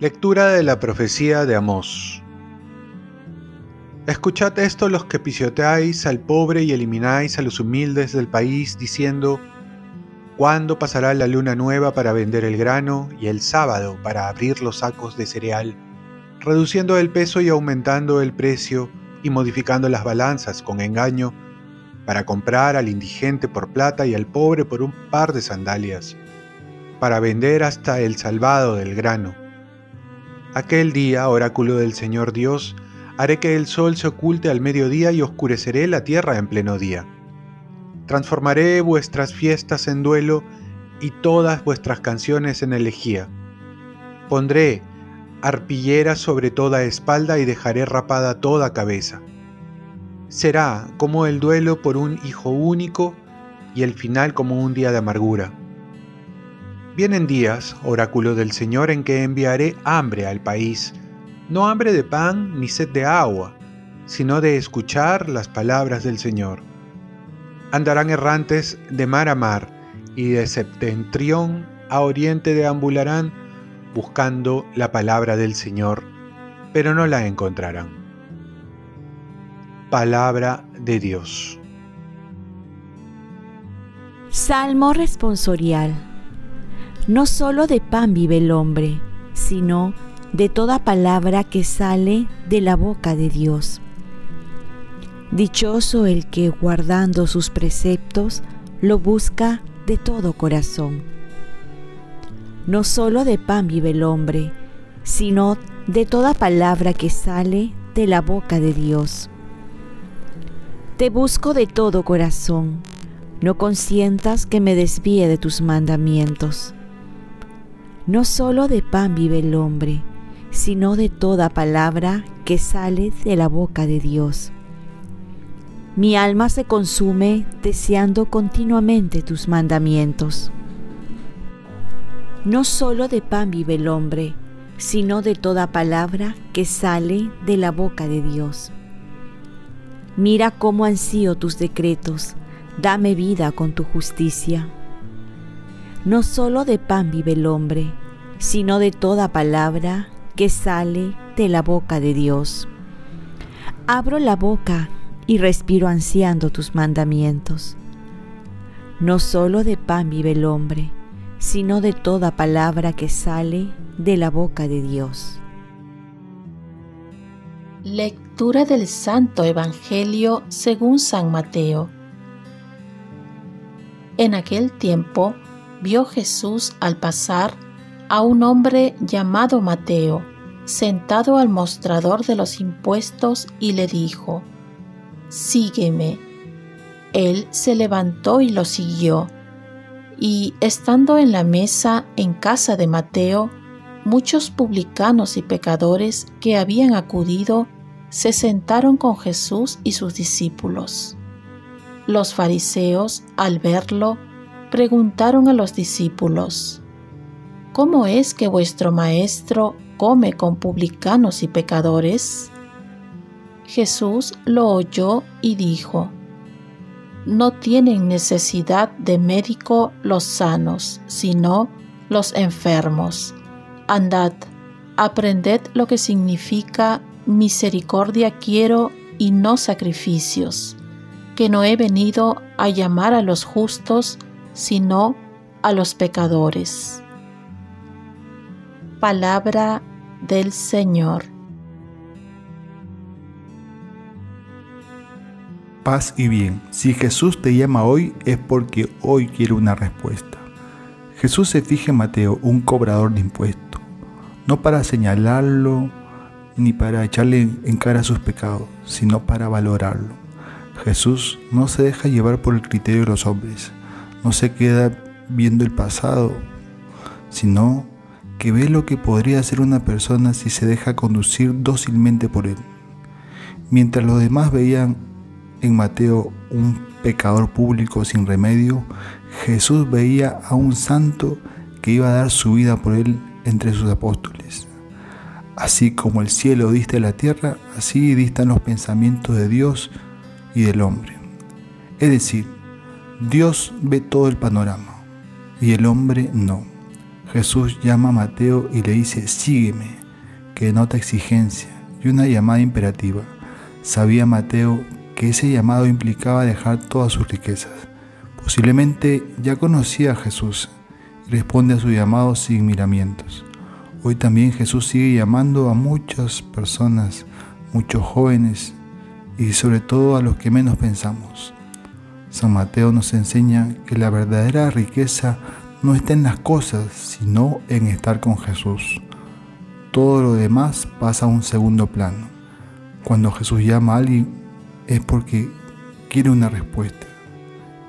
Lectura de la profecía de Amós. Escuchad esto los que pisoteáis al pobre y elimináis a los humildes del país, diciendo, ¿cuándo pasará la luna nueva para vender el grano y el sábado para abrir los sacos de cereal, reduciendo el peso y aumentando el precio y modificando las balanzas con engaño, para comprar al indigente por plata y al pobre por un par de sandalias, para vender hasta el salvado del grano? Aquel día, oráculo del Señor Dios, haré que el sol se oculte al mediodía y oscureceré la tierra en pleno día. Transformaré vuestras fiestas en duelo y todas vuestras canciones en elegía. Pondré arpillera sobre toda espalda y dejaré rapada toda cabeza. Será como el duelo por un hijo único y el final como un día de amargura Vienen días, oráculo del Señor, en que enviaré hambre al país, no hambre de pan ni sed de agua, sino de escuchar las palabras del Señor. Andarán errantes de mar a mar y de septentrión a oriente deambularán buscando la palabra del Señor, pero no la encontrarán. Palabra de Dios. Salmo responsorial no solo de pan vive el hombre, sino de toda palabra que sale de la boca de Dios. Dichoso el que guardando sus preceptos lo busca de todo corazón. No solo de pan vive el hombre, sino de toda palabra que sale de la boca de Dios. Te busco de todo corazón, no consientas que me desvíe de tus mandamientos. No solo de pan vive el hombre, sino de toda palabra que sale de la boca de Dios. Mi alma se consume deseando continuamente tus mandamientos. No solo de pan vive el hombre, sino de toda palabra que sale de la boca de Dios. Mira cómo ansío tus decretos, dame vida con tu justicia. No solo de pan vive el hombre, sino de toda palabra que sale de la boca de Dios. Abro la boca y respiro ansiando tus mandamientos. No solo de pan vive el hombre, sino de toda palabra que sale de la boca de Dios. Lectura del Santo Evangelio según San Mateo. En aquel tiempo vio Jesús al pasar a un hombre llamado Mateo, sentado al mostrador de los impuestos, y le dijo, Sígueme. Él se levantó y lo siguió. Y estando en la mesa en casa de Mateo, muchos publicanos y pecadores que habían acudido se sentaron con Jesús y sus discípulos. Los fariseos, al verlo, preguntaron a los discípulos, ¿Cómo es que vuestro maestro come con publicanos y pecadores? Jesús lo oyó y dijo, No tienen necesidad de médico los sanos, sino los enfermos. Andad, aprended lo que significa misericordia quiero y no sacrificios, que no he venido a llamar a los justos, sino a los pecadores. Palabra del Señor. Paz y bien. Si Jesús te llama hoy es porque hoy quiere una respuesta. Jesús se fija en Mateo, un cobrador de impuestos, no para señalarlo ni para echarle en cara sus pecados, sino para valorarlo. Jesús no se deja llevar por el criterio de los hombres, no se queda viendo el pasado, sino que ve lo que podría hacer una persona si se deja conducir dócilmente por él. Mientras los demás veían en Mateo un pecador público sin remedio, Jesús veía a un santo que iba a dar su vida por él entre sus apóstoles. Así como el cielo dista de la tierra, así distan los pensamientos de Dios y del hombre. Es decir, Dios ve todo el panorama y el hombre no. Jesús llama a Mateo y le dice, sígueme, que nota exigencia y una llamada imperativa. Sabía Mateo que ese llamado implicaba dejar todas sus riquezas. Posiblemente ya conocía a Jesús y responde a su llamado sin miramientos. Hoy también Jesús sigue llamando a muchas personas, muchos jóvenes y sobre todo a los que menos pensamos. San Mateo nos enseña que la verdadera riqueza no está en las cosas, sino en estar con Jesús. Todo lo demás pasa a un segundo plano. Cuando Jesús llama a alguien es porque quiere una respuesta.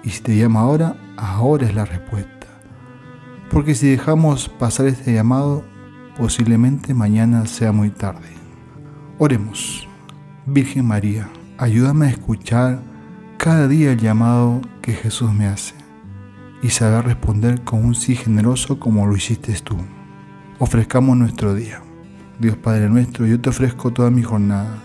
Y si te llama ahora, ahora es la respuesta. Porque si dejamos pasar este llamado, posiblemente mañana sea muy tarde. Oremos. Virgen María, ayúdame a escuchar cada día el llamado que Jesús me hace y saber responder con un sí generoso como lo hiciste tú. Ofrezcamos nuestro día. Dios Padre nuestro, yo te ofrezco toda mi jornada